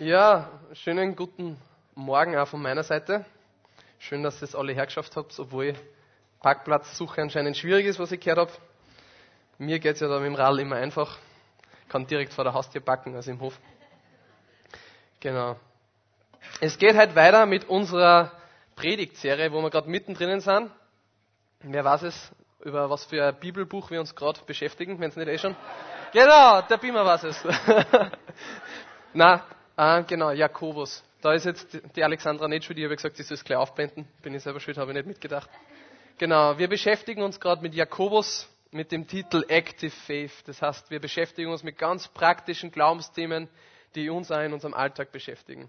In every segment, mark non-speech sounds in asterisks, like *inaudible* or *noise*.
Ja, schönen guten Morgen auch von meiner Seite. Schön, dass ihr es alle hergeschafft habt, obwohl Parkplatzsuche anscheinend schwierig ist, was ich gehört habe. Mir geht es ja da mit dem Rad immer einfach. Kann direkt vor der Haustür packen, also im Hof. Genau. Es geht heute weiter mit unserer Predigtserie, wo wir gerade mittendrin sind. Wer weiß es, über was für ein Bibelbuch wir uns gerade beschäftigen, wenn es nicht eh schon. Genau, der Beamer weiß es. *laughs* Na, ah, genau, Jakobus. Da ist jetzt die Alexandra nicht schuld, ich habe gesagt, sie soll es gleich aufblenden. Bin ich selber schuld, habe ich nicht mitgedacht. Genau, wir beschäftigen uns gerade mit Jakobus mit dem Titel Active Faith. Das heißt, wir beschäftigen uns mit ganz praktischen Glaubensthemen, die uns auch in unserem Alltag beschäftigen.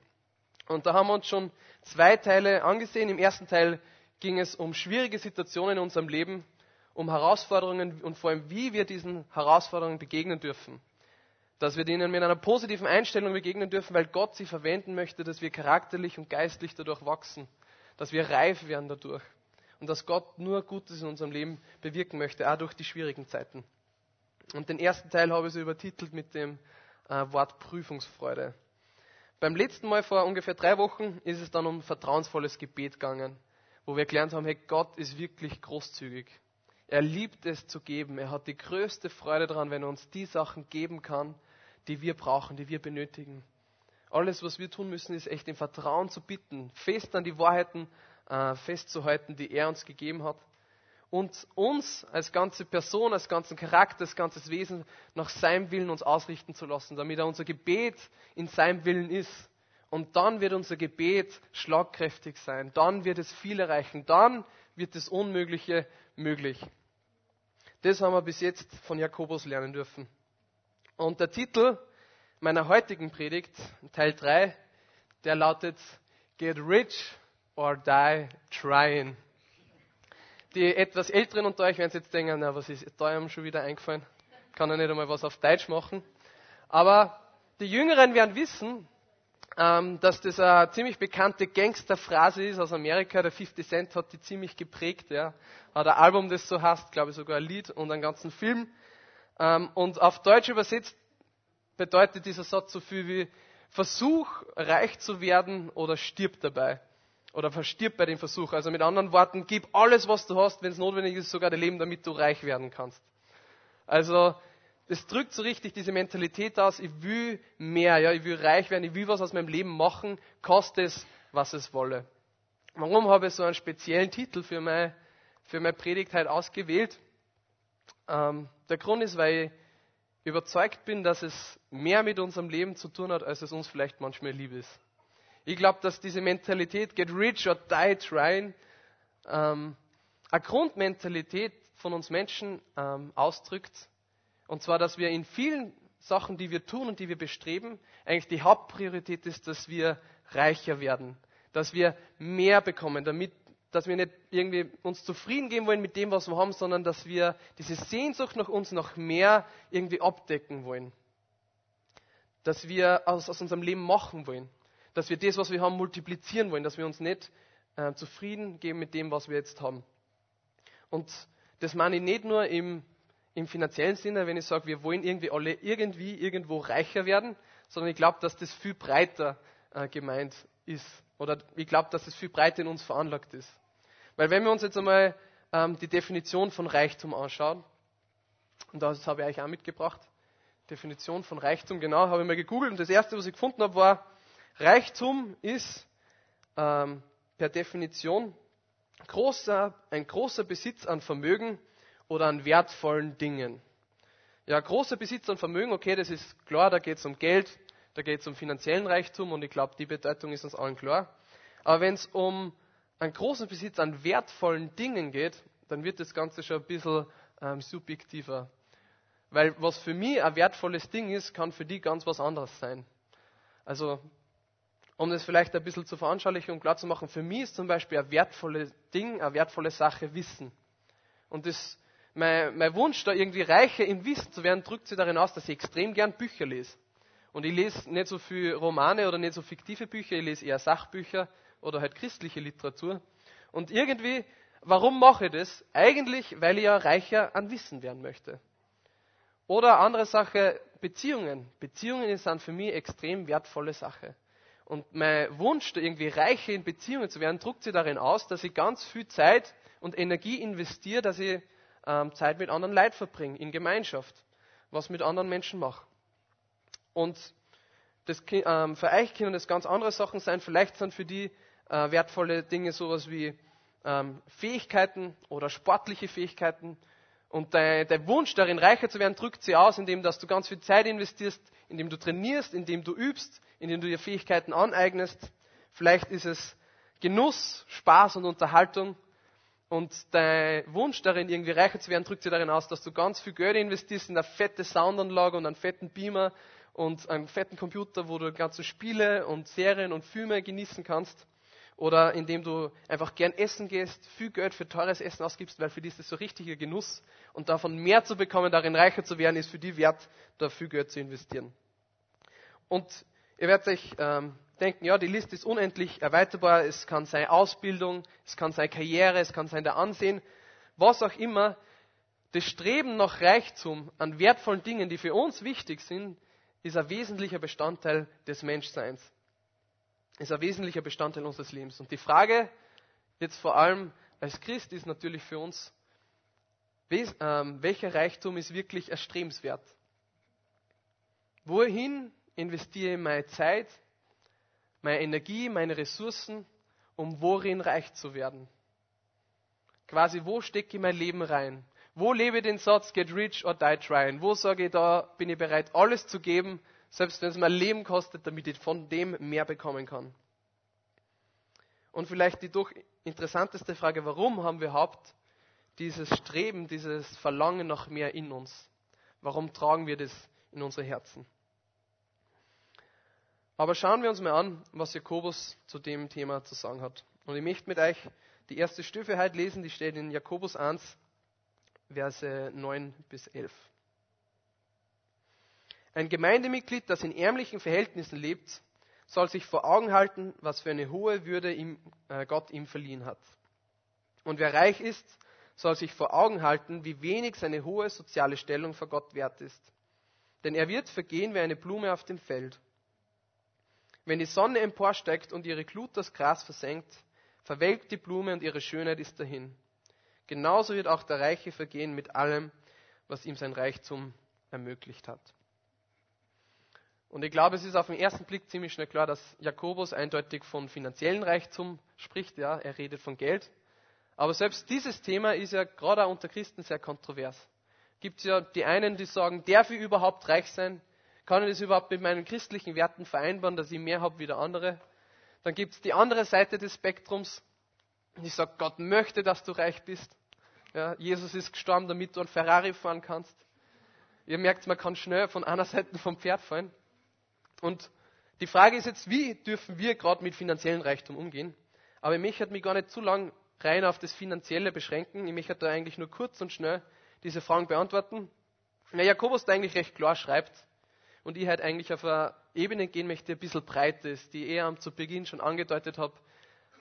Und da haben wir uns schon zwei Teile angesehen. Im ersten Teil ging es um schwierige Situationen in unserem Leben, um Herausforderungen und vor allem, wie wir diesen Herausforderungen begegnen dürfen. Dass wir denen mit einer positiven Einstellung begegnen dürfen, weil Gott sie verwenden möchte, dass wir charakterlich und geistlich dadurch wachsen, dass wir reif werden dadurch und dass Gott nur Gutes in unserem Leben bewirken möchte, auch durch die schwierigen Zeiten. Und den ersten Teil habe ich so übertitelt mit dem äh, Wort Prüfungsfreude. Beim letzten Mal vor ungefähr drei Wochen ist es dann um vertrauensvolles Gebet gegangen, wo wir gelernt haben, hey, Gott ist wirklich großzügig. Er liebt es zu geben. Er hat die größte Freude daran, wenn er uns die Sachen geben kann, die wir brauchen, die wir benötigen. Alles, was wir tun müssen, ist echt im Vertrauen zu bitten, fest an die Wahrheiten äh, festzuhalten, die er uns gegeben hat. Und uns als ganze Person, als ganzen Charakter, als ganzes Wesen nach seinem Willen uns ausrichten zu lassen, damit er unser Gebet in seinem Willen ist. Und dann wird unser Gebet schlagkräftig sein. Dann wird es viel erreichen. Dann wird das Unmögliche möglich. Das haben wir bis jetzt von Jakobus lernen dürfen. Und der Titel meiner heutigen Predigt, Teil 3, der lautet Get Rich or Die Trying. Die etwas Älteren unter euch werden jetzt denken, na, was ist da ihm schon wieder eingefallen? Kann er nicht einmal was auf Deutsch machen. Aber die Jüngeren werden wissen, ähm, dass das eine ziemlich bekannte Gangsterphrase ist aus Amerika. Der 50 Cent hat die ziemlich geprägt. Ja. Hat ein Album, das so heißt, glaube ich sogar ein Lied und einen ganzen Film. Ähm, und auf Deutsch übersetzt bedeutet dieser Satz so viel wie Versuch, reich zu werden oder stirb dabei. Oder verstirb bei dem Versuch. Also mit anderen Worten, gib alles, was du hast, wenn es notwendig ist, sogar dein Leben, damit du reich werden kannst. Also das drückt so richtig diese Mentalität aus, ich will mehr, ja, ich will reich werden, ich will was aus meinem Leben machen, koste es, was es wolle. Warum habe ich so einen speziellen Titel für meine, für meine Predigt heute ausgewählt? Ähm, der Grund ist, weil ich überzeugt bin, dass es mehr mit unserem Leben zu tun hat, als es uns vielleicht manchmal lieb ist. Ich glaube, dass diese Mentalität, get rich or die trying, ähm, eine Grundmentalität von uns Menschen ähm, ausdrückt, und zwar, dass wir in vielen Sachen, die wir tun und die wir bestreben, eigentlich die Hauptpriorität ist, dass wir reicher werden, dass wir mehr bekommen, damit, dass wir nicht irgendwie uns zufrieden geben wollen mit dem, was wir haben, sondern dass wir diese Sehnsucht nach uns noch mehr irgendwie abdecken wollen. Dass wir aus, aus unserem Leben machen wollen. Dass wir das, was wir haben, multiplizieren wollen. Dass wir uns nicht äh, zufrieden geben mit dem, was wir jetzt haben. Und das meine ich nicht nur im im finanziellen Sinne, wenn ich sage, wir wollen irgendwie alle irgendwie irgendwo reicher werden, sondern ich glaube, dass das viel breiter äh, gemeint ist. Oder ich glaube, dass das viel breiter in uns veranlagt ist. Weil wenn wir uns jetzt einmal ähm, die Definition von Reichtum anschauen, und das habe ich euch auch mitgebracht, Definition von Reichtum, genau, habe ich mal gegoogelt und das erste, was ich gefunden habe, war, Reichtum ist ähm, per Definition großer, ein großer Besitz an Vermögen, oder an wertvollen Dingen. Ja, großer Besitz an Vermögen, okay, das ist klar, da geht es um Geld, da geht es um finanziellen Reichtum und ich glaube, die Bedeutung ist uns allen klar. Aber wenn es um einen großen Besitz an wertvollen Dingen geht, dann wird das Ganze schon ein bisschen ähm, subjektiver. Weil was für mich ein wertvolles Ding ist, kann für die ganz was anderes sein. Also, um das vielleicht ein bisschen zu veranschaulichen und klar zu machen, für mich ist zum Beispiel ein wertvolles Ding, eine wertvolle Sache Wissen. Und das mein, mein Wunsch, da irgendwie reicher im Wissen zu werden, drückt sich darin aus, dass ich extrem gern Bücher lese. Und ich lese nicht so viel Romane oder nicht so fiktive Bücher, ich lese eher Sachbücher oder halt christliche Literatur. Und irgendwie, warum mache ich das? Eigentlich, weil ich ja reicher an Wissen werden möchte. Oder andere Sache, Beziehungen. Beziehungen sind für mich extrem wertvolle Sache. Und mein Wunsch, irgendwie reicher in Beziehungen zu werden, drückt sich darin aus, dass ich ganz viel Zeit und Energie investiere, dass ich ähm, Zeit mit anderen Leuten verbringe, in Gemeinschaft, was mit anderen Menschen mache. Und das, ähm, für euch können das ganz andere Sachen sein. Vielleicht sind für die äh, wertvolle Dinge sowas wie ähm, Fähigkeiten oder sportliche Fähigkeiten. Und dein, dein, Wunsch darin reicher zu werden, drückt sie aus, indem dass du ganz viel Zeit investierst, indem du trainierst, indem du übst, indem du dir Fähigkeiten aneignest. Vielleicht ist es Genuss, Spaß und Unterhaltung. Und dein Wunsch darin, irgendwie reicher zu werden, drückt sich darin aus, dass du ganz viel Geld investierst in eine fette Soundanlage und einen fetten Beamer und einen fetten Computer, wo du ganze Spiele und Serien und Filme genießen kannst. Oder indem du einfach gern essen gehst, viel Geld für teures Essen ausgibst, weil für die ist das so richtiger Genuss. Und davon mehr zu bekommen, darin reicher zu werden, ist für die wert, da viel Geld zu investieren. Und ihr werdet euch ähm, denken, ja, die Liste ist unendlich erweiterbar. Es kann sein Ausbildung, es kann sein Karriere, es kann sein der Ansehen, was auch immer. Das Streben nach Reichtum an wertvollen Dingen, die für uns wichtig sind, ist ein wesentlicher Bestandteil des Menschseins. Ist ein wesentlicher Bestandteil unseres Lebens. Und die Frage jetzt vor allem als Christ ist natürlich für uns, ähm, welcher Reichtum ist wirklich erstrebenswert? Wohin investiere ich meine Zeit, meine Energie, meine Ressourcen, um worin reich zu werden? Quasi, wo stecke ich mein Leben rein? Wo lebe ich den Satz, get rich or die trying? Wo sage ich, da bin ich bereit, alles zu geben, selbst wenn es mein Leben kostet, damit ich von dem mehr bekommen kann? Und vielleicht die doch interessanteste Frage, warum haben wir überhaupt dieses Streben, dieses Verlangen nach mehr in uns? Warum tragen wir das in unsere Herzen? Aber schauen wir uns mal an, was Jakobus zu dem Thema zu sagen hat. Und ich möchte mit euch die erste Stufe heute lesen, die steht in Jakobus 1, Verse 9 bis 11. Ein Gemeindemitglied, das in ärmlichen Verhältnissen lebt, soll sich vor Augen halten, was für eine hohe Würde ihm, äh, Gott ihm verliehen hat. Und wer reich ist, soll sich vor Augen halten, wie wenig seine hohe soziale Stellung vor Gott wert ist. Denn er wird vergehen wie eine Blume auf dem Feld. Wenn die Sonne emporsteigt und ihre Glut das Gras versenkt, verwelkt die Blume und ihre Schönheit ist dahin. Genauso wird auch der Reiche vergehen mit allem, was ihm sein Reichtum ermöglicht hat. Und ich glaube, es ist auf den ersten Blick ziemlich schnell klar, dass Jakobus eindeutig von finanziellen Reichtum spricht. Ja, er redet von Geld. Aber selbst dieses Thema ist ja gerade auch unter Christen sehr kontrovers. Gibt es ja die einen, die sagen, darf ich überhaupt reich sein? Kann ich das überhaupt mit meinen christlichen Werten vereinbaren, dass ich mehr habe wie der andere? Dann gibt es die andere Seite des Spektrums, die sagt, Gott möchte, dass du reich bist. Ja, Jesus ist gestorben, damit du ein Ferrari fahren kannst. Ihr merkt, man kann schnell von einer Seite vom Pferd fallen. Und die Frage ist jetzt, wie dürfen wir gerade mit finanziellen Reichtum umgehen? Aber ich möchte mich gar nicht zu lang rein auf das Finanzielle beschränken. Ich möchte da eigentlich nur kurz und schnell diese Fragen beantworten. Na, Jakobus da eigentlich recht klar schreibt, und ich halt eigentlich auf eine Ebene gehen möchte, die ein bisschen breit ist, die ich eher zu Beginn schon angedeutet habe,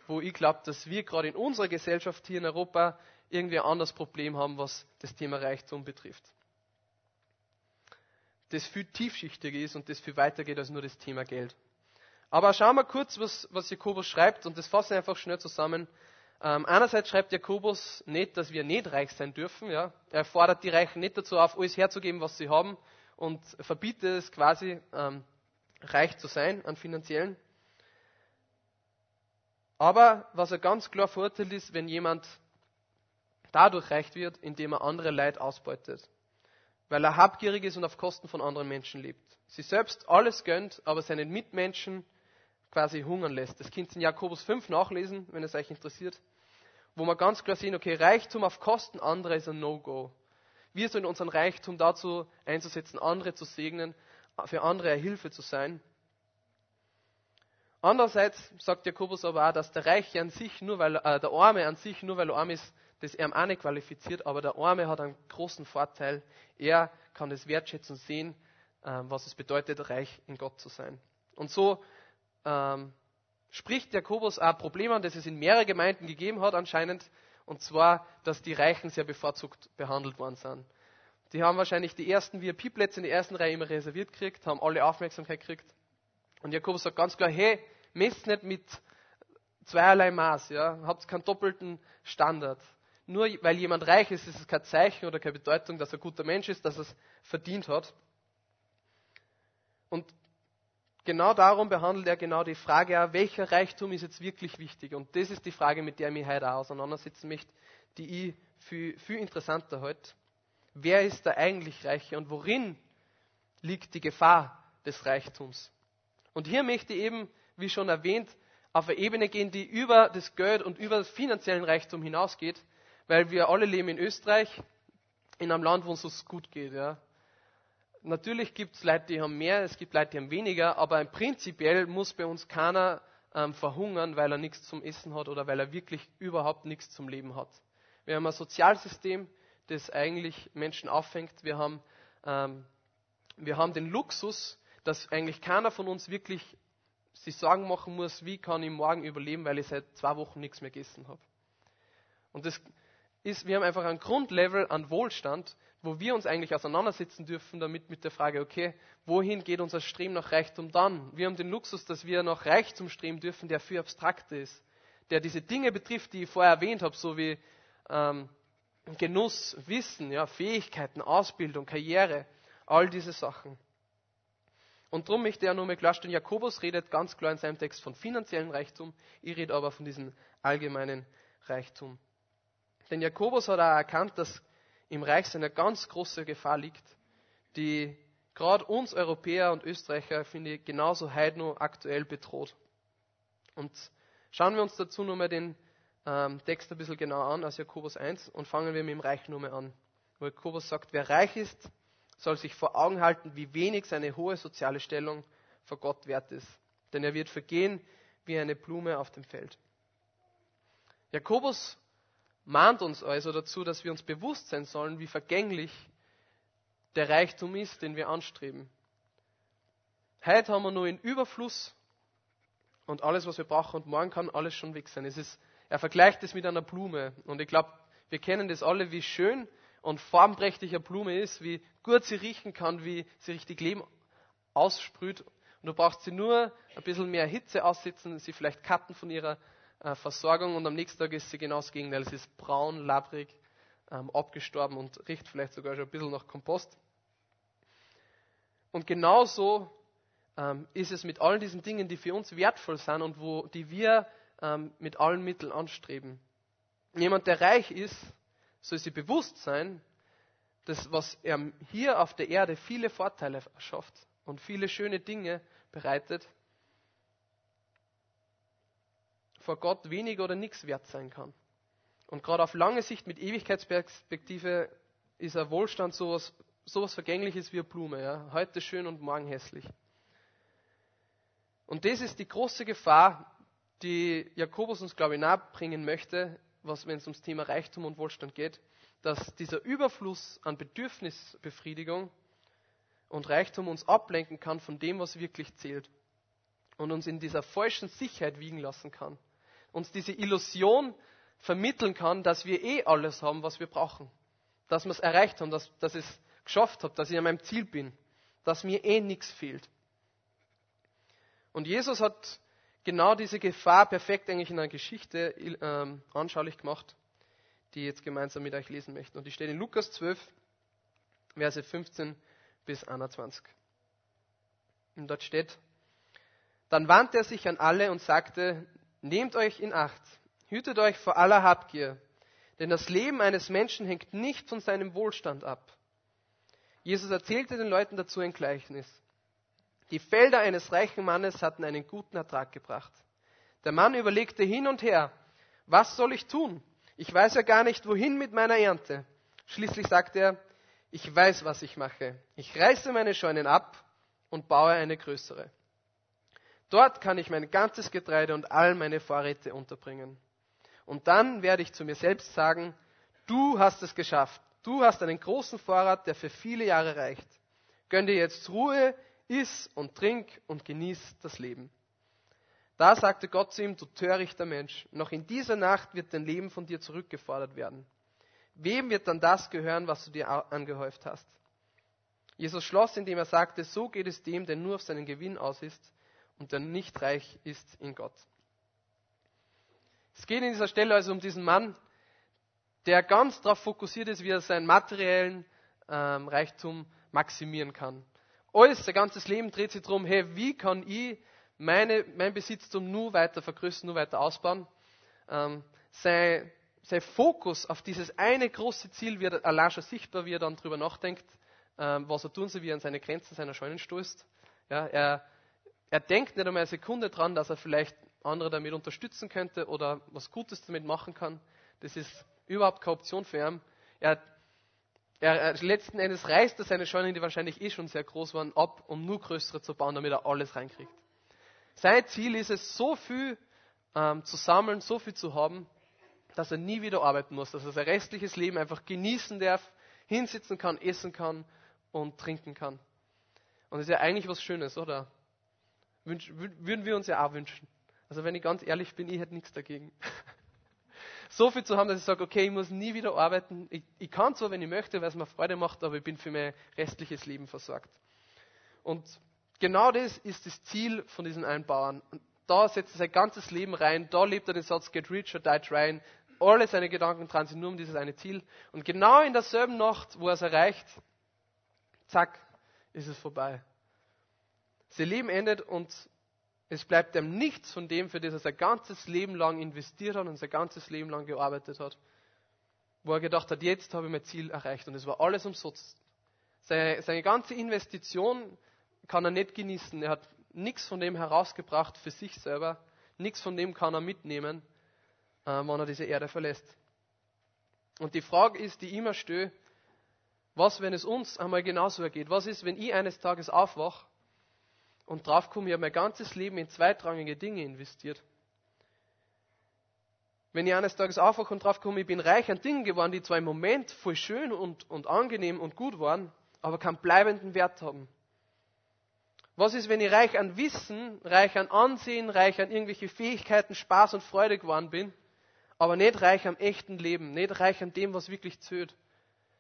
wo ich glaube, dass wir gerade in unserer Gesellschaft hier in Europa irgendwie ein anderes Problem haben, was das Thema Reichtum betrifft. Das viel tiefschichtiger ist und das viel weiter geht als nur das Thema Geld. Aber schauen wir kurz, was, was Jakobus schreibt und das fasse ich einfach schnell zusammen. Ähm, einerseits schreibt Jakobus nicht, dass wir nicht reich sein dürfen. Ja? Er fordert die Reichen nicht dazu auf, alles herzugeben, was sie haben, und verbietet es quasi, ähm, reich zu sein an finanziellen. Aber was er ganz klar verurteilt ist, wenn jemand dadurch reich wird, indem er andere Leid ausbeutet. Weil er habgierig ist und auf Kosten von anderen Menschen lebt. Sie selbst alles gönnt, aber seinen Mitmenschen quasi hungern lässt. Das könnt ihr in Jakobus 5 nachlesen, wenn es euch interessiert. Wo man ganz klar sehen, okay, Reichtum auf Kosten anderer ist ein No-Go. Wir sollen unseren Reichtum dazu einzusetzen, andere zu segnen, für andere eine Hilfe zu sein. Andererseits sagt Jakobus aber auch, dass der Reiche an sich, nur weil, äh, der Arme an sich, nur weil er arm ist, das er auch nicht qualifiziert, aber der Arme hat einen großen Vorteil. Er kann es wertschätzen und sehen, äh, was es bedeutet, reich in Gott zu sein. Und so ähm, spricht Jakobus auch ein Problem an, das es in mehreren Gemeinden gegeben hat anscheinend, und zwar, dass die Reichen sehr bevorzugt behandelt worden sind. Die haben wahrscheinlich die ersten VIP-Plätze in der ersten Reihe immer reserviert gekriegt, haben alle Aufmerksamkeit gekriegt. Und Jakobus sagt ganz klar, hey, messt nicht mit zweierlei Maß, ja, habt keinen doppelten Standard. Nur weil jemand reich ist, ist es kein Zeichen oder keine Bedeutung, dass er guter Mensch ist, dass er es verdient hat. Und genau darum behandelt er genau die Frage, welcher Reichtum ist jetzt wirklich wichtig? Und das ist die Frage, mit der ich mich heute auch auseinandersetzen möchte, die ich viel, viel interessanter halte. Wer ist der eigentlich Reiche und worin liegt die Gefahr des Reichtums? Und hier möchte ich eben, wie schon erwähnt, auf eine Ebene gehen, die über das Geld und über das finanziellen Reichtum hinausgeht, weil wir alle leben in Österreich, in einem Land, wo es uns gut geht. Ja. Natürlich gibt es Leute, die haben mehr, es gibt Leute, die haben weniger, aber prinzipiell muss bei uns keiner ähm, verhungern, weil er nichts zum Essen hat oder weil er wirklich überhaupt nichts zum Leben hat. Wir haben ein Sozialsystem, das eigentlich Menschen auffängt. Wir haben, ähm, wir haben den Luxus, dass eigentlich keiner von uns wirklich sich Sorgen machen muss, wie kann ich morgen überleben, weil ich seit zwei Wochen nichts mehr gegessen habe. Und das ist, wir haben einfach ein Grundlevel an Wohlstand, wo wir uns eigentlich auseinandersetzen dürfen damit mit der Frage, okay, wohin geht unser Streben nach Reichtum dann? Wir haben den Luxus, dass wir nach Reichtum streben dürfen, der viel abstrakter ist, der diese Dinge betrifft, die ich vorher erwähnt habe, so wie ähm, Genuss, Wissen, ja, Fähigkeiten, Ausbildung, Karriere, all diese Sachen. Und darum möchte er nur mal klarstellen, Jakobus redet ganz klar in seinem Text von finanziellen Reichtum, ich rede aber von diesem allgemeinen Reichtum. Denn Jakobus hat auch erkannt, dass im Reich eine ganz große Gefahr liegt, die gerade uns Europäer und Österreicher, finde ich, genauso heute noch aktuell bedroht. Und schauen wir uns dazu nochmal den ähm, Text ein bisschen genauer an, aus Jakobus 1, und fangen wir mit dem Reich nochmal an. Wo Jakobus sagt, wer reich ist, soll sich vor Augen halten, wie wenig seine hohe soziale Stellung vor Gott wert ist. Denn er wird vergehen wie eine Blume auf dem Feld. Jakobus mahnt uns also dazu, dass wir uns bewusst sein sollen, wie vergänglich der Reichtum ist, den wir anstreben. Heute haben wir nur in Überfluss und alles, was wir brauchen, und morgen kann alles schon weg sein. Es ist, er vergleicht es mit einer Blume. Und ich glaube, wir kennen das alle, wie schön und farbenprächtig eine Blume ist, wie gut sie riechen kann, wie sie richtig Leben aussprüht. Und du brauchst sie nur ein bisschen mehr Hitze aussitzen, sie vielleicht cutten von ihrer äh, Versorgung und am nächsten Tag ist sie genau das Gegenteil. Es ist braun, labbrig, ähm, abgestorben und riecht vielleicht sogar schon ein bisschen nach Kompost. Und genauso ähm, ist es mit all diesen Dingen, die für uns wertvoll sind und wo, die wir ähm, mit allen Mitteln anstreben. Jemand, der reich ist, soll sich bewusst sein, dass was er hier auf der Erde viele Vorteile schafft und viele schöne Dinge bereitet, vor Gott wenig oder nichts wert sein kann. Und gerade auf lange Sicht mit Ewigkeitsperspektive ist ein Wohlstand sowas, sowas Vergängliches wie eine Blume. Ja? Heute schön und morgen hässlich. Und das ist die große Gefahr, die Jakobus uns, glaube ich, nahebringen möchte, wenn es ums Thema Reichtum und Wohlstand geht, dass dieser Überfluss an Bedürfnisbefriedigung und Reichtum uns ablenken kann von dem, was wirklich zählt. Und uns in dieser falschen Sicherheit wiegen lassen kann uns diese Illusion vermitteln kann, dass wir eh alles haben, was wir brauchen. Dass wir es erreicht haben, dass, dass ich es geschafft habe, dass ich an meinem Ziel bin, dass mir eh nichts fehlt. Und Jesus hat genau diese Gefahr perfekt eigentlich in einer Geschichte ähm, anschaulich gemacht, die ich jetzt gemeinsam mit euch lesen möchte. Und die steht in Lukas 12, Verse 15 bis 21. Und dort steht, dann wandte er sich an alle und sagte, Nehmt euch in Acht, hütet euch vor aller Habgier, denn das Leben eines Menschen hängt nicht von seinem Wohlstand ab. Jesus erzählte den Leuten dazu ein Gleichnis. Die Felder eines reichen Mannes hatten einen guten Ertrag gebracht. Der Mann überlegte hin und her, was soll ich tun? Ich weiß ja gar nicht, wohin mit meiner Ernte. Schließlich sagte er, ich weiß, was ich mache. Ich reiße meine Scheunen ab und baue eine größere. Dort kann ich mein ganzes Getreide und all meine Vorräte unterbringen. Und dann werde ich zu mir selbst sagen, du hast es geschafft. Du hast einen großen Vorrat, der für viele Jahre reicht. Gönn dir jetzt Ruhe, iss und trink und genieß das Leben. Da sagte Gott zu ihm, du törichter Mensch, noch in dieser Nacht wird dein Leben von dir zurückgefordert werden. wem wird dann das gehören, was du dir angehäuft hast? Jesus schloss, indem er sagte, so geht es dem, der nur auf seinen Gewinn aus ist und der nicht reich ist in Gott. Es geht in dieser Stelle also um diesen Mann, der ganz darauf fokussiert ist, wie er seinen materiellen ähm, Reichtum maximieren kann. Alles, sein ganzes Leben dreht sich darum, hey, wie kann ich meine, mein Besitztum nur weiter vergrößern, nur weiter ausbauen. Ähm, sein, sein Fokus auf dieses eine große Ziel wird allein schon sichtbar, wie er dann darüber nachdenkt, ähm, was er tun soll, wie er an seine Grenzen seiner Scheunen stößt. Ja, er, er denkt nicht einmal eine Sekunde dran, dass er vielleicht andere damit unterstützen könnte oder was Gutes damit machen kann. Das ist überhaupt keine Option für ihn. Er, er, er letzten Endes reißt er seine Scheunen, die wahrscheinlich eh schon sehr groß waren, ab, um nur größere zu bauen, damit er alles reinkriegt. Sein Ziel ist es, so viel ähm, zu sammeln, so viel zu haben, dass er nie wieder arbeiten muss, dass er sein restliches Leben einfach genießen darf, hinsitzen kann, essen kann und trinken kann. Und das ist ja eigentlich was Schönes, oder? Wünsch, würden wir uns ja auch wünschen. Also wenn ich ganz ehrlich bin, ich hätte nichts dagegen. *laughs* so viel zu haben, dass ich sage, okay, ich muss nie wieder arbeiten. Ich, ich kann zwar, wenn ich möchte, weil es mir Freude macht, aber ich bin für mein restliches Leben versorgt. Und Genau das ist das Ziel von diesen einen Bauern. Und da setzt er sein ganzes Leben rein, da lebt er den Satz Get rich or die trying. Alle seine Gedanken dran sind nur um dieses eine Ziel. Und genau in derselben Nacht, wo er es erreicht, zack, ist es vorbei. Sein Leben endet und es bleibt ihm nichts von dem, für das er sein ganzes Leben lang investiert hat und sein ganzes Leben lang gearbeitet hat. Wo er gedacht hat, jetzt habe ich mein Ziel erreicht. Und es war alles umsonst. Seine, seine ganze Investition kann er nicht genießen. Er hat nichts von dem herausgebracht für sich selber. Nichts von dem kann er mitnehmen, äh, wenn er diese Erde verlässt. Und die Frage ist, die immer stöhe, was, wenn es uns einmal genauso ergeht? Was ist, wenn ich eines Tages aufwache und draufkomme, ich habe mein ganzes Leben in zweitrangige Dinge investiert? Wenn ich eines Tages aufwache und draufkomme, ich bin reich an Dingen geworden, die zwar im Moment voll schön und, und angenehm und gut waren, aber keinen bleibenden Wert haben. Was ist, wenn ich reich an Wissen, reich an Ansehen, reich an irgendwelche Fähigkeiten, Spaß und Freude geworden bin, aber nicht reich am echten Leben, nicht reich an dem, was wirklich zählt,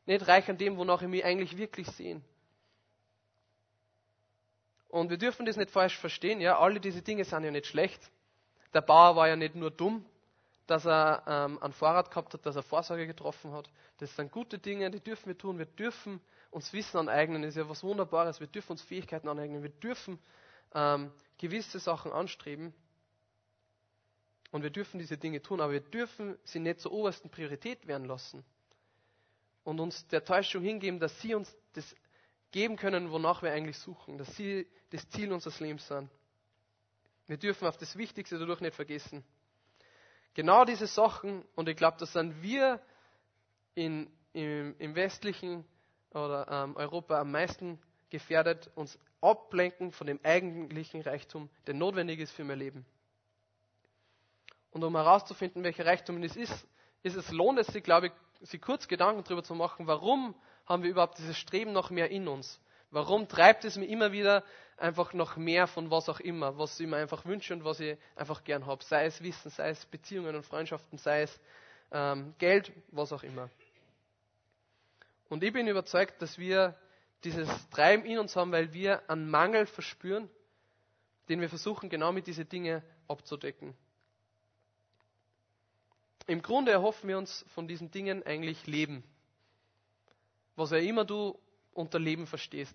nicht reich an dem, wonach ich mich eigentlich wirklich sehe. Und wir dürfen das nicht falsch verstehen, ja, alle diese Dinge sind ja nicht schlecht. Der Bauer war ja nicht nur dumm, dass er ähm, ein Fahrrad gehabt hat, dass er Vorsorge getroffen hat. Das sind gute Dinge, die dürfen wir tun. Wir dürfen uns Wissen aneignen, ist ja was Wunderbares. Wir dürfen uns Fähigkeiten aneignen. Wir dürfen ähm, gewisse Sachen anstreben. Und wir dürfen diese Dinge tun, aber wir dürfen sie nicht zur obersten Priorität werden lassen. Und uns der Täuschung hingeben, dass sie uns das geben können, wonach wir eigentlich suchen. Dass sie das Ziel unseres Lebens sind. Wir dürfen auf das Wichtigste dadurch nicht vergessen. Genau diese Sachen, und ich glaube, das sind wir in, im, im westlichen oder ähm, Europa am meisten gefährdet, uns ablenken von dem eigentlichen Reichtum, der notwendig ist für mein Leben. Und um herauszufinden, welcher Reichtum es ist, ist es lohnt es sich, glaube ich, sich kurz Gedanken darüber zu machen, warum haben wir überhaupt dieses Streben noch mehr in uns? Warum treibt es mir immer wieder einfach noch mehr von was auch immer, was ich mir einfach wünsche und was ich einfach gern habe? Sei es Wissen, sei es Beziehungen und Freundschaften, sei es ähm, Geld, was auch immer. Und ich bin überzeugt, dass wir dieses Treiben in uns haben, weil wir einen Mangel verspüren, den wir versuchen genau mit diesen Dingen abzudecken. Im Grunde erhoffen wir uns von diesen Dingen eigentlich Leben. Was ja immer du unter Leben verstehst.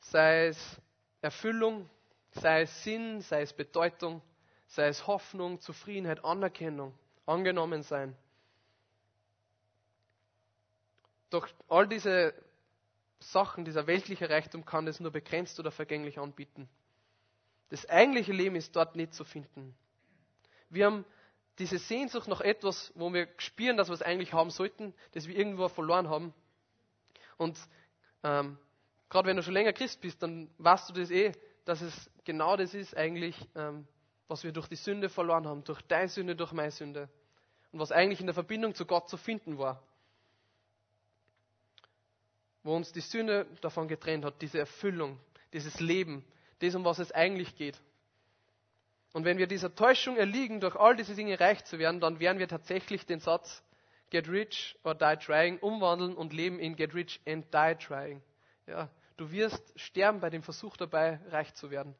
Sei es Erfüllung, sei es Sinn, sei es Bedeutung, sei es Hoffnung, Zufriedenheit, Anerkennung, angenommen sein. Doch all diese Sachen, dieser weltliche Reichtum kann es nur begrenzt oder vergänglich anbieten. Das eigentliche Leben ist dort nicht zu finden. Wir haben diese Sehnsucht nach etwas, wo wir spüren, dass wir es eigentlich haben sollten, das wir irgendwo verloren haben. Und ähm, gerade wenn du schon länger Christ bist, dann weißt du das eh, dass es genau das ist eigentlich, ähm, was wir durch die Sünde verloren haben, durch deine Sünde, durch meine Sünde. Und was eigentlich in der Verbindung zu Gott zu finden war wo uns die Sünde davon getrennt hat, diese Erfüllung, dieses Leben, das, um was es eigentlich geht. Und wenn wir dieser Täuschung erliegen, durch all diese Dinge reich zu werden, dann werden wir tatsächlich den Satz get rich or die trying umwandeln und leben in get rich and die trying. Ja, du wirst sterben bei dem Versuch dabei, reich zu werden.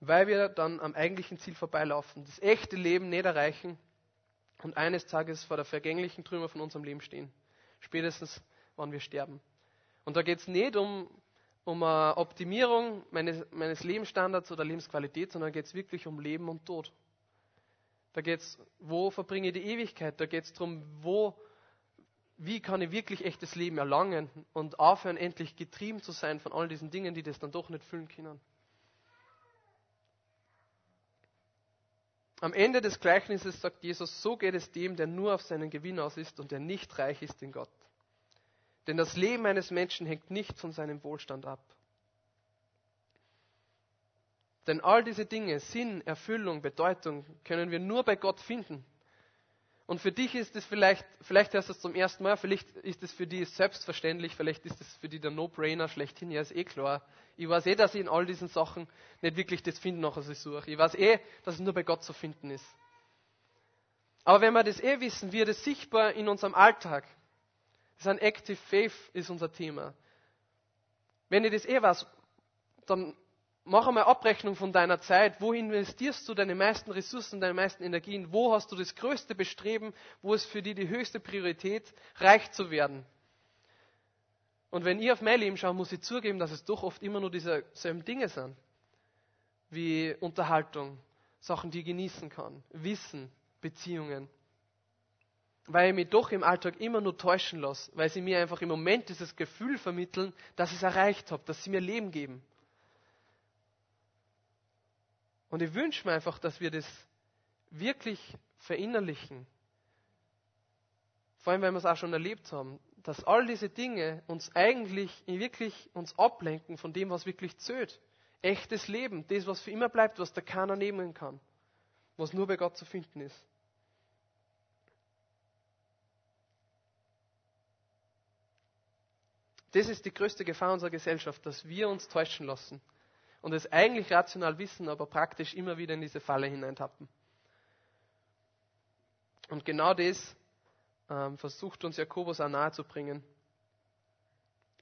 Weil wir dann am eigentlichen Ziel vorbeilaufen, das echte Leben nicht erreichen und eines Tages vor der vergänglichen Trümmer von unserem Leben stehen. Spätestens, wann wir sterben. Und da geht es nicht um, um eine Optimierung meines, meines Lebensstandards oder Lebensqualität, sondern geht es wirklich um Leben und Tod. Da geht es, wo verbringe ich die Ewigkeit? Da geht es darum, wo, wie kann ich wirklich echtes Leben erlangen und aufhören, endlich getrieben zu sein von all diesen Dingen, die das dann doch nicht füllen können. Am Ende des Gleichnisses sagt Jesus, so geht es dem, der nur auf seinen Gewinn aus ist und der nicht reich ist in Gott. Denn das Leben eines Menschen hängt nicht von seinem Wohlstand ab. Denn all diese Dinge, Sinn, Erfüllung, Bedeutung, können wir nur bei Gott finden. Und für dich ist es vielleicht, vielleicht hörst du es zum ersten Mal, vielleicht ist es für dich selbstverständlich, vielleicht ist es für dich der No-Brainer schlechthin, ja, ist eh klar. Ich weiß eh, dass ich in all diesen Sachen nicht wirklich das finden, nach was ich suche. Ich weiß eh, dass es nur bei Gott zu finden ist. Aber wenn wir das eh wissen, wird es sichtbar in unserem Alltag. Das ist ein Active Faith, ist unser Thema. Wenn ich das eh weiß, dann mach einmal Abrechnung von deiner Zeit. Wo investierst du deine meisten Ressourcen, deine meisten Energien? Wo hast du das größte Bestreben? Wo ist für dich die höchste Priorität, reich zu werden? Und wenn ich auf mein Leben schaue, muss ich zugeben, dass es doch oft immer nur dieselben Dinge sind. Wie Unterhaltung, Sachen, die ich genießen kann, Wissen, Beziehungen. Weil ich mich doch im Alltag immer nur täuschen lasse, weil sie mir einfach im Moment dieses Gefühl vermitteln, dass ich es erreicht habe, dass sie mir Leben geben. Und ich wünsche mir einfach, dass wir das wirklich verinnerlichen. Vor allem, weil wir es auch schon erlebt haben, dass all diese Dinge uns eigentlich wirklich uns ablenken von dem, was wirklich zählt. Echtes Leben, das, was für immer bleibt, was da keiner nehmen kann, was nur bei Gott zu finden ist. Das ist die größte Gefahr unserer Gesellschaft, dass wir uns täuschen lassen und es eigentlich rational wissen, aber praktisch immer wieder in diese Falle hineintappen. Und genau das ähm, versucht uns Jakobus auch nahezubringen.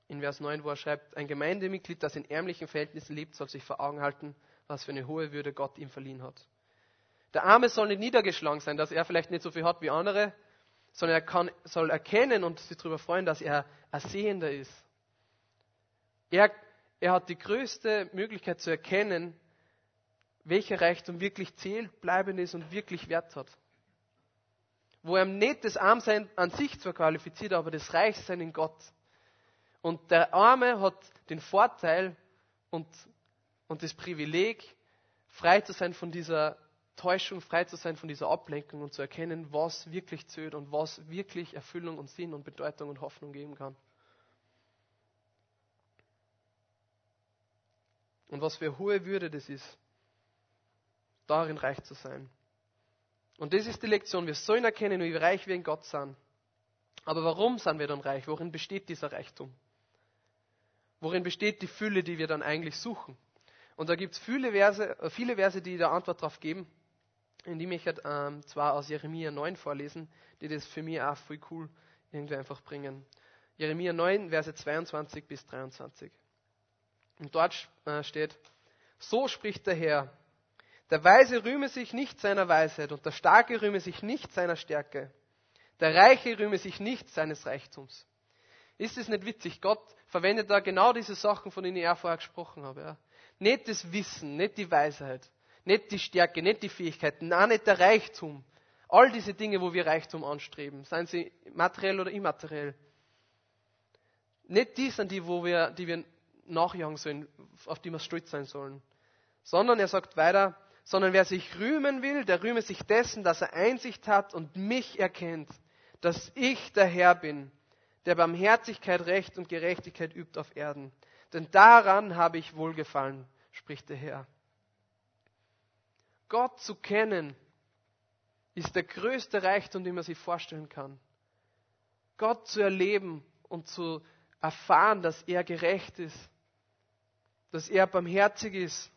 In Vers 9, wo er schreibt, ein Gemeindemitglied, das in ärmlichen Verhältnissen lebt, soll sich vor Augen halten, was für eine hohe Würde Gott ihm verliehen hat. Der Arme soll nicht niedergeschlagen sein, dass er vielleicht nicht so viel hat wie andere, sondern er kann, soll erkennen und sich darüber freuen, dass er ersehender ist. Er er hat die größte Möglichkeit zu erkennen, welcher Reichtum wirklich zählt, bleibend ist und wirklich Wert hat. Wo er nicht das Armsein an sich zwar qualifiziert, aber das Reichsein in Gott. Und der Arme hat den Vorteil und, und das Privileg, frei zu sein von dieser Täuschung, frei zu sein von dieser Ablenkung und zu erkennen, was wirklich zählt und was wirklich Erfüllung und Sinn und Bedeutung und Hoffnung geben kann. Und was für hohe Würde das ist, darin reich zu sein. Und das ist die Lektion. Wir sollen erkennen, wie reich wir in Gott sind. Aber warum sind wir dann reich? Worin besteht dieser Reichtum? Worin besteht die Fülle, die wir dann eigentlich suchen? Und da gibt es viele Verse, äh, viele Verse, die da Antwort darauf geben, indem ich halt, ähm, zwar aus Jeremia 9 vorlesen, die das für mich auch voll cool irgendwie einfach bringen. Jeremia 9, Verse 22 bis 23. Und dort äh, steht, so spricht der Herr, der Weise rühme sich nicht seiner Weisheit und der Starke rühme sich nicht seiner Stärke. Der Reiche rühme sich nicht seines Reichtums. Ist es nicht witzig? Gott verwendet da genau diese Sachen, von denen ich auch vorher gesprochen habe. Ja? Nicht das Wissen, nicht die Weisheit, nicht die Stärke, nicht die Fähigkeiten, nein, nicht der Reichtum. All diese Dinge, wo wir Reichtum anstreben, seien sie materiell oder immateriell. Nicht die sind die, wo wir, die wir nachjagen sollen, auf die wir stolz sein sollen. Sondern er sagt weiter, sondern wer sich rühmen will, der rühme sich dessen, dass er Einsicht hat und mich erkennt, dass ich der Herr bin, der Barmherzigkeit, Recht und Gerechtigkeit übt auf Erden. Denn daran habe ich wohlgefallen, spricht der Herr. Gott zu kennen ist der größte Reichtum, den man sich vorstellen kann. Gott zu erleben und zu erfahren, dass er gerecht ist, dass er barmherzig ist,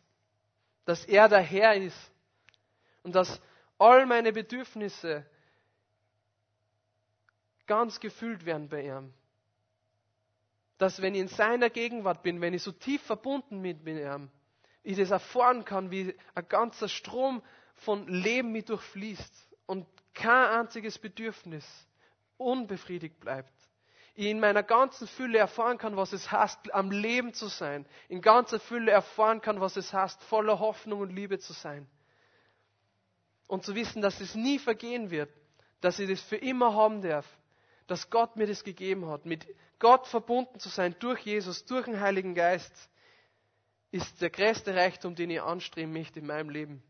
dass er der Herr ist und dass all meine Bedürfnisse ganz gefüllt werden bei ihm. Dass wenn ich in seiner Gegenwart bin, wenn ich so tief verbunden mit ihm, ich das erfahren kann, wie ein ganzer Strom von Leben mich durchfließt und kein einziges Bedürfnis unbefriedigt bleibt. In meiner ganzen Fülle erfahren kann, was es heißt, am Leben zu sein. In ganzer Fülle erfahren kann, was es heißt, voller Hoffnung und Liebe zu sein. Und zu wissen, dass es nie vergehen wird, dass ich das für immer haben darf, dass Gott mir das gegeben hat. Mit Gott verbunden zu sein durch Jesus, durch den Heiligen Geist, ist der größte Reichtum, den ich anstreben möchte in meinem Leben.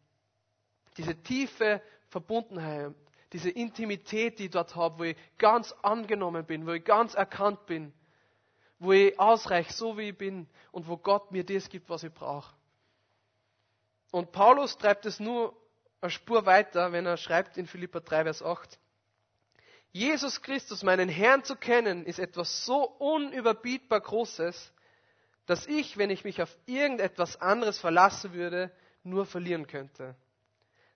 Diese tiefe Verbundenheit, diese Intimität, die ich dort habe, wo ich ganz angenommen bin, wo ich ganz erkannt bin, wo ich ausreiche, so wie ich bin und wo Gott mir das gibt, was ich brauche. Und Paulus treibt es nur eine Spur weiter, wenn er schreibt in Philippa 3, Vers 8. Jesus Christus, meinen Herrn zu kennen, ist etwas so unüberbietbar Großes, dass ich, wenn ich mich auf irgendetwas anderes verlassen würde, nur verlieren könnte.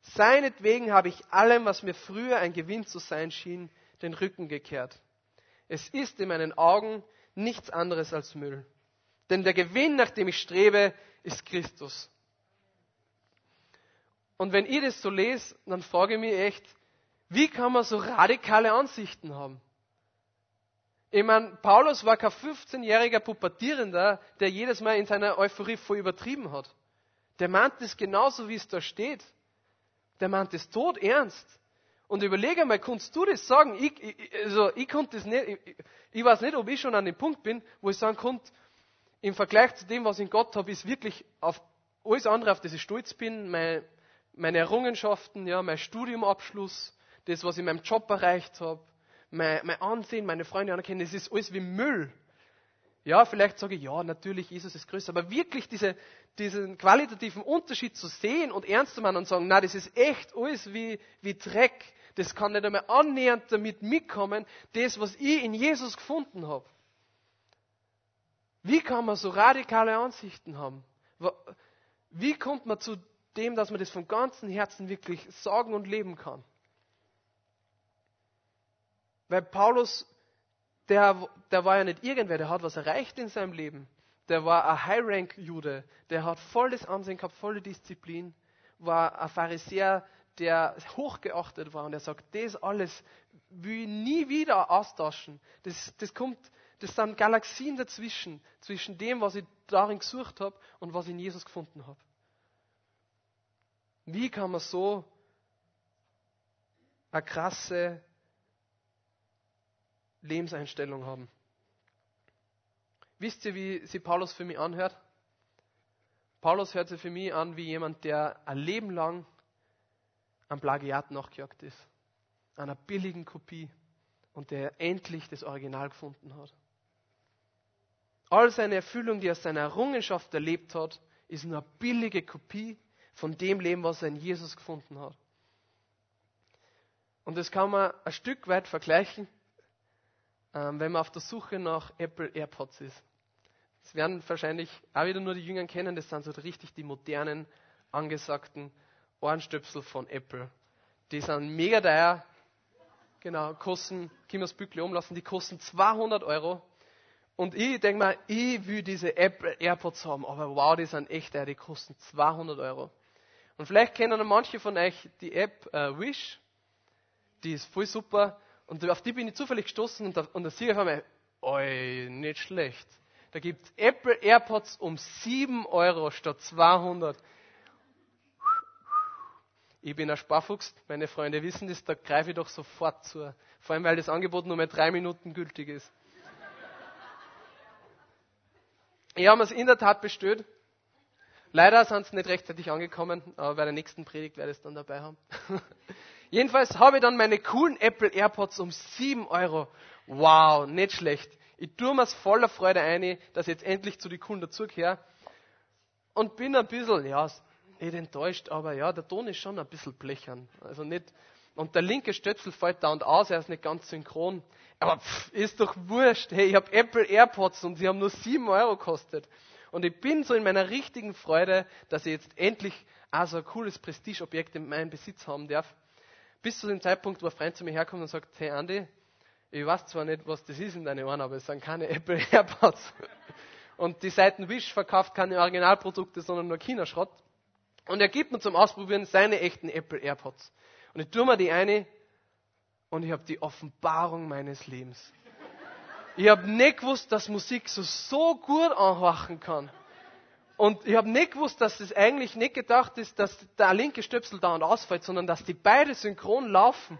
Seinetwegen habe ich allem, was mir früher ein Gewinn zu sein schien, den Rücken gekehrt. Es ist in meinen Augen nichts anderes als Müll. Denn der Gewinn, nach dem ich strebe, ist Christus. Und wenn ich das so lese, dann frage ich mich echt, wie kann man so radikale Ansichten haben? Ich meine, Paulus war kein 15-jähriger Pubertierender, der jedes Mal in seiner Euphorie voll übertrieben hat. Der meint es genauso, wie es da steht. Der meint es tot ernst. Und überlege mal, kannst du das sagen? Ich, ich, also, ich konnte das nicht, ich, ich, weiß nicht, ob ich schon an dem Punkt bin, wo ich sagen konnte, im Vergleich zu dem, was ich in Gott habe, ist wirklich auf alles andere, auf das ich stolz bin, meine, meine Errungenschaften, ja, mein Studiumabschluss, das, was ich in meinem Job erreicht habe, mein, mein Ansehen, meine Freunde anerkennen, das ist alles wie Müll. Ja, vielleicht sage ich, ja, natürlich, Jesus ist größer, aber wirklich diese, diesen qualitativen Unterschied zu sehen und ernst zu machen und sagen, na, das ist echt alles wie, wie Dreck, das kann nicht einmal annähernd damit mitkommen, das, was ich in Jesus gefunden habe. Wie kann man so radikale Ansichten haben? Wie kommt man zu dem, dass man das von ganzem Herzen wirklich sagen und leben kann? Weil Paulus der, der war ja nicht irgendwer, der hat was erreicht in seinem Leben. Der war ein High-Rank-Jude, der hat volles Ansehen gehabt, volle Disziplin, war ein Pharisäer, der hochgeachtet war und er sagt, das alles will ich nie wieder austauschen. Das, das kommt, das sind Galaxien dazwischen, zwischen dem, was ich darin gesucht habe und was ich in Jesus gefunden habe. Wie kann man so eine krasse Lebenseinstellung haben. Wisst ihr, wie sich Paulus für mich anhört? Paulus hört sich für mich an wie jemand, der ein Leben lang am Plagiat nachgejagt ist, einer billigen Kopie und der endlich das Original gefunden hat. All seine Erfüllung, die er aus seiner Errungenschaft erlebt hat, ist nur eine billige Kopie von dem Leben, was er in Jesus gefunden hat. Und das kann man ein Stück weit vergleichen ähm, wenn man auf der Suche nach Apple AirPods ist. Das werden wahrscheinlich auch wieder nur die Jüngeren kennen, das sind so richtig die modernen, angesagten Ohrenstöpsel von Apple. Die sind mega teuer, genau, kosten, können wir das Bückle umlassen, die kosten 200 Euro. Und ich denke mal, ich will diese Apple AirPods haben, aber wow, die sind echt teuer, die kosten 200 Euro. Und vielleicht kennen manche von euch die App äh, Wish, die ist voll super. Und auf die bin ich zufällig gestoßen und da, und da sehe ich auf einmal, oi, nicht schlecht. Da gibt es Apple AirPods um 7 Euro statt 200. Ich bin ein Sparfuchs, meine Freunde wissen das, da greife ich doch sofort zu. Vor allem, weil das Angebot nur mehr drei Minuten gültig ist. Ich habe es in der Tat bestellt. Leider sind sie nicht rechtzeitig angekommen, aber bei der nächsten Predigt werde ich es dann dabei haben. *laughs* Jedenfalls habe ich dann meine coolen Apple AirPods um 7 Euro. Wow, nicht schlecht. Ich tue mir's voller Freude ein, dass ich jetzt endlich zu den coolen dazugehöre. Und bin ein bisschen, ja, nicht enttäuscht, aber ja, der Ton ist schon ein bisschen blechern. Also nicht, und der linke Stöpsel fällt da und aus, er ist nicht ganz synchron. Aber pff, ist doch wurscht. Hey, ich habe Apple AirPods und sie haben nur 7 Euro gekostet. Und ich bin so in meiner richtigen Freude, dass ich jetzt endlich auch so ein cooles Prestigeobjekt in meinem Besitz haben darf bis zu dem Zeitpunkt, wo ein Freund zu mir herkommt und sagt, hey Andi, Ich weiß zwar nicht, was das ist in deinen Ohren, aber es sind keine Apple AirPods. Und die Seiten Wish verkauft keine Originalprodukte, sondern nur China-Schrott. Und er gibt mir zum Ausprobieren seine echten Apple AirPods. Und ich tue mir die eine und ich habe die Offenbarung meines Lebens. Ich habe nicht gewusst, dass Musik so, so gut anwachen kann. Und ich habe nicht gewusst, dass es eigentlich nicht gedacht ist, dass der linke Stöpsel da und ausfällt, sondern dass die beide synchron laufen.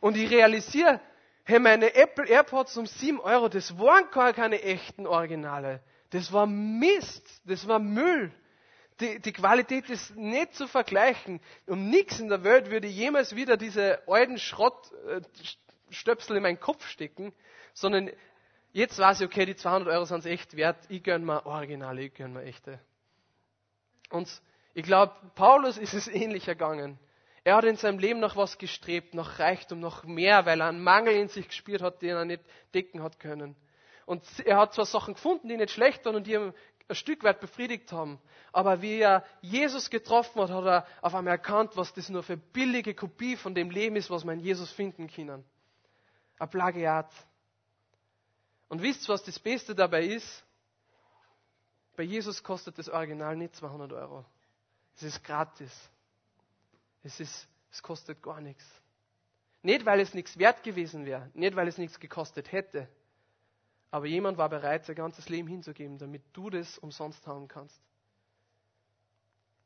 Und ich realisiere, hey, meine Apple AirPods um 7 Euro, das waren gar keine echten Originale. Das war Mist, das war Müll. Die, die Qualität ist nicht zu vergleichen. Um nichts in der Welt würde ich jemals wieder diese alten Schrottstöpsel in meinen Kopf stecken, sondern jetzt weiß ich, okay, die 200 Euro sind es echt wert, ich gönne mir Originale, ich gönne mir echte. Und ich glaube, Paulus ist es ähnlich ergangen. Er hat in seinem Leben nach was gestrebt, nach Reichtum, noch mehr, weil er einen Mangel in sich gespürt hat, den er nicht decken hat können. Und er hat zwar Sachen gefunden, die nicht schlecht waren und die ihm ein Stück weit befriedigt haben, aber wie er Jesus getroffen hat, hat er auf einmal erkannt, was das nur für billige Kopie von dem Leben ist, was man in Jesus finden kann. Ein Plagiat. Und wisst ihr, was das Beste dabei ist? Bei Jesus kostet das Original nicht 200 Euro. Es ist gratis. Es, ist, es kostet gar nichts. Nicht, weil es nichts wert gewesen wäre, nicht, weil es nichts gekostet hätte, aber jemand war bereit, sein ganzes Leben hinzugeben, damit du das umsonst haben kannst.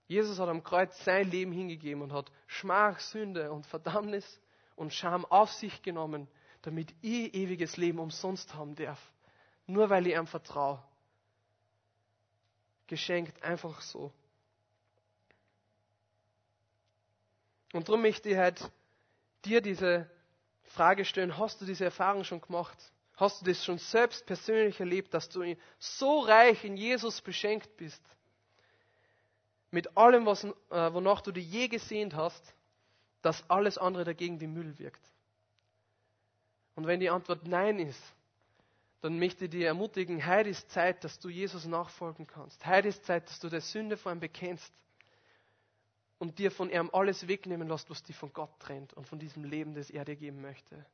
Jesus hat am Kreuz sein Leben hingegeben und hat Schmach, Sünde und Verdammnis und Scham auf sich genommen, damit ich ewiges Leben umsonst haben darf. Nur weil ich ihm vertraue. Geschenkt einfach so. Und darum möchte ich halt dir diese Frage stellen, hast du diese Erfahrung schon gemacht? Hast du das schon selbst persönlich erlebt, dass du so reich in Jesus beschenkt bist? Mit allem, was, äh, wonach du dich je gesehnt hast, dass alles andere dagegen wie Müll wirkt. Und wenn die Antwort Nein ist, dann möchte ich dir ermutigen, heute ist Zeit, dass du Jesus nachfolgen kannst. Heute ist Zeit, dass du der Sünde vor ihm bekennst und dir von ihm alles wegnehmen lässt, was dich von Gott trennt und von diesem Leben, das er dir geben möchte.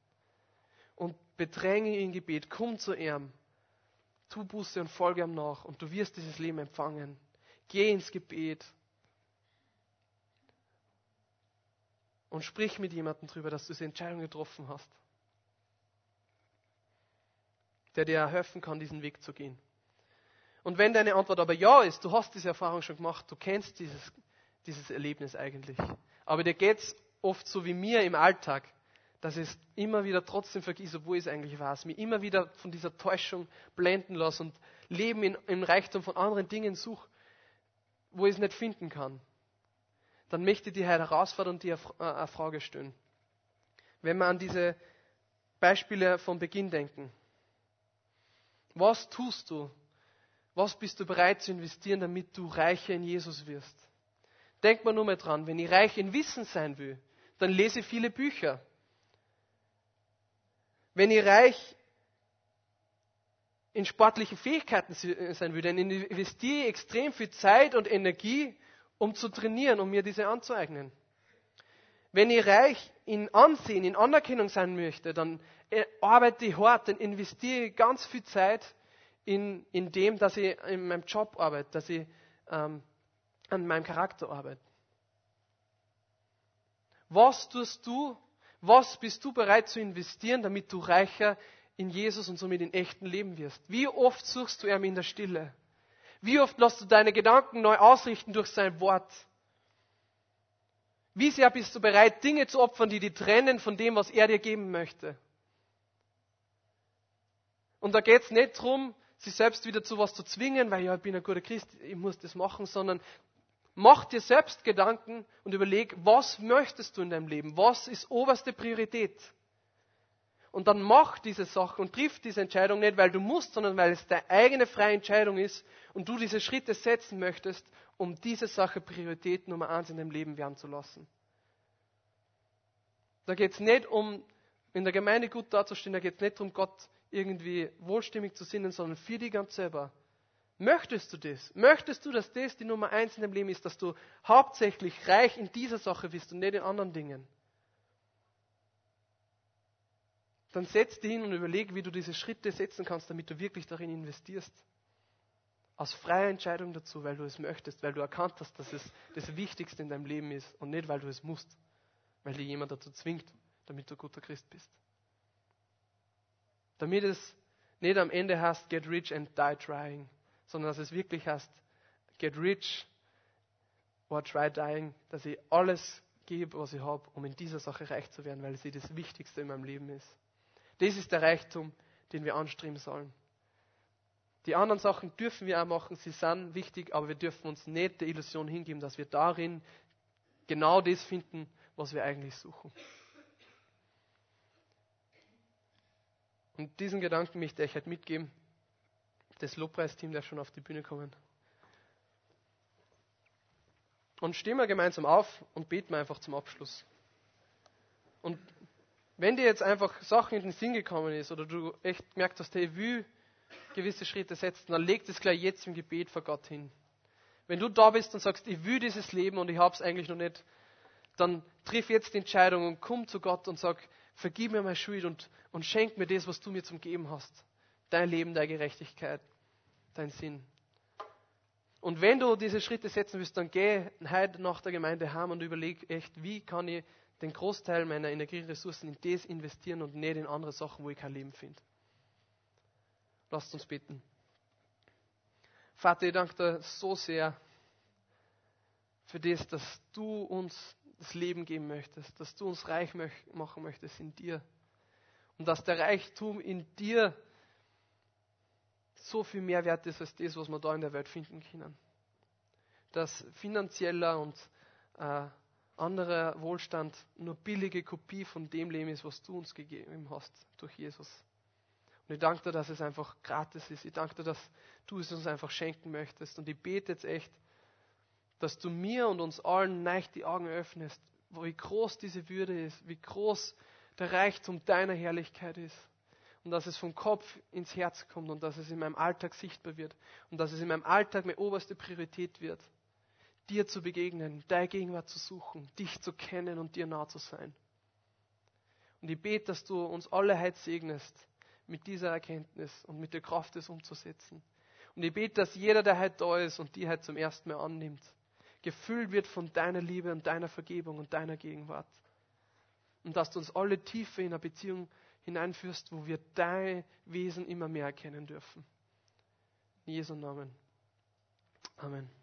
Und bedränge ihn in Gebet, komm zu ihm, tu Buße und folge ihm nach und du wirst dieses Leben empfangen. Geh ins Gebet und sprich mit jemandem darüber, dass du diese Entscheidung getroffen hast, der dir helfen kann, diesen Weg zu gehen. Und wenn deine Antwort aber ja ist, du hast diese Erfahrung schon gemacht, du kennst dieses dieses Erlebnis eigentlich. Aber dir geht es oft so wie mir im Alltag, dass ich es immer wieder trotzdem vergesse, obwohl es eigentlich weiß. Mich immer wieder von dieser Täuschung blenden lasse und Leben in, im Reichtum von anderen Dingen suche, wo ich es nicht finden kann. Dann möchte ich heute herausfordern und dir eine Frage stellen. Wenn wir an diese Beispiele vom Beginn denken. Was tust du? Was bist du bereit zu investieren, damit du reicher in Jesus wirst? Denkt man nur mal dran, wenn ich reich in Wissen sein will, dann lese ich viele Bücher. Wenn ich reich in sportliche Fähigkeiten sein will, dann investiere ich extrem viel Zeit und Energie, um zu trainieren, um mir diese anzueignen. Wenn ich reich in Ansehen, in Anerkennung sein möchte, dann äh, arbeite ich hart, dann investiere ich ganz viel Zeit in, in dem, dass ich in meinem Job arbeite, dass ich ähm, an meinem Charakter arbeiten. Was tust du? Was bist du bereit zu investieren, damit du reicher in Jesus und somit in echten Leben wirst? Wie oft suchst du ihn in der Stille? Wie oft lässt du deine Gedanken neu ausrichten durch sein Wort? Wie sehr bist du bereit, Dinge zu opfern, die dich trennen von dem, was er dir geben möchte? Und da geht es nicht darum, sich selbst wieder zu was zu zwingen, weil ja, ich bin ein guter Christ, ich muss das machen, sondern Mach dir selbst Gedanken und überleg, was möchtest du in deinem Leben? Was ist oberste Priorität? Und dann mach diese Sache und triff diese Entscheidung nicht, weil du musst, sondern weil es deine eigene freie Entscheidung ist und du diese Schritte setzen möchtest, um diese Sache Priorität Nummer eins in deinem Leben werden zu lassen. Da geht es nicht um, in der Gemeinde gut dazustehen, da geht es nicht darum, Gott irgendwie wohlstimmig zu sinnen, sondern für dich ganz selber. Möchtest du das? Möchtest du, dass das die Nummer eins in deinem Leben ist, dass du hauptsächlich reich in dieser Sache bist und nicht in anderen Dingen? dann setz dich hin und überleg, wie du diese Schritte setzen kannst, damit du wirklich darin investierst. Aus freier Entscheidung dazu, weil du es möchtest, weil du erkannt hast, dass es das Wichtigste in deinem Leben ist und nicht, weil du es musst, weil dir jemand dazu zwingt, damit du guter Christ bist. Damit es nicht am Ende heißt, get rich and die trying, sondern dass es wirklich heißt, get rich or try dying, dass ich alles gebe, was ich habe, um in dieser Sache reich zu werden, weil sie das Wichtigste in meinem Leben ist. Das ist der Reichtum, den wir anstreben sollen. Die anderen Sachen dürfen wir auch machen, sie sind wichtig, aber wir dürfen uns nicht der Illusion hingeben, dass wir darin genau das finden, was wir eigentlich suchen. Und diesen Gedanken möchte ich euch heute mitgeben. Das Lobpreisteam darf schon auf die Bühne kommen. Und stehen wir gemeinsam auf und beten wir einfach zum Abschluss. Und wenn dir jetzt einfach Sachen in den Sinn gekommen ist oder du echt gemerkt hast, hey, ich will gewisse Schritte setzen, dann leg das gleich jetzt im Gebet vor Gott hin. Wenn du da bist und sagst, ich will dieses Leben und ich habe es eigentlich noch nicht, dann triff jetzt die Entscheidung und komm zu Gott und sag, vergib mir meine Schuld und, und schenk mir das, was du mir zum Geben hast. Dein Leben, deine Gerechtigkeit, dein Sinn. Und wenn du diese Schritte setzen willst, dann geh heute nach der Gemeinde heim und überleg echt, wie kann ich den Großteil meiner Energieressourcen in das investieren und nicht in andere Sachen, wo ich kein Leben finde. Lasst uns beten. Vater, ich danke dir so sehr für das, dass du uns das Leben geben möchtest, dass du uns reich machen möchtest in dir. Und dass der Reichtum in dir so viel mehr wert ist als das, was wir da in der Welt finden können. Dass finanzieller und äh, anderer Wohlstand nur billige Kopie von dem Leben ist, was du uns gegeben hast durch Jesus. Und ich danke dir, dass es einfach gratis ist. Ich danke dir, dass du es uns einfach schenken möchtest. Und ich bete jetzt echt, dass du mir und uns allen neich die Augen öffnest, wie groß diese Würde ist, wie groß der Reichtum deiner Herrlichkeit ist. Und dass es vom Kopf ins Herz kommt und dass es in meinem Alltag sichtbar wird. Und dass es in meinem Alltag meine oberste Priorität wird dir zu begegnen, deine Gegenwart zu suchen, dich zu kennen und dir nah zu sein. Und ich bete, dass du uns alle heute segnest mit dieser Erkenntnis und mit der Kraft, es umzusetzen. Und ich bete, dass jeder, der heute da ist und die heute zum ersten Mal annimmt, gefüllt wird von deiner Liebe und deiner Vergebung und deiner Gegenwart. Und dass du uns alle tiefer in eine Beziehung hineinführst, wo wir dein Wesen immer mehr erkennen dürfen. In Jesu Namen. Amen.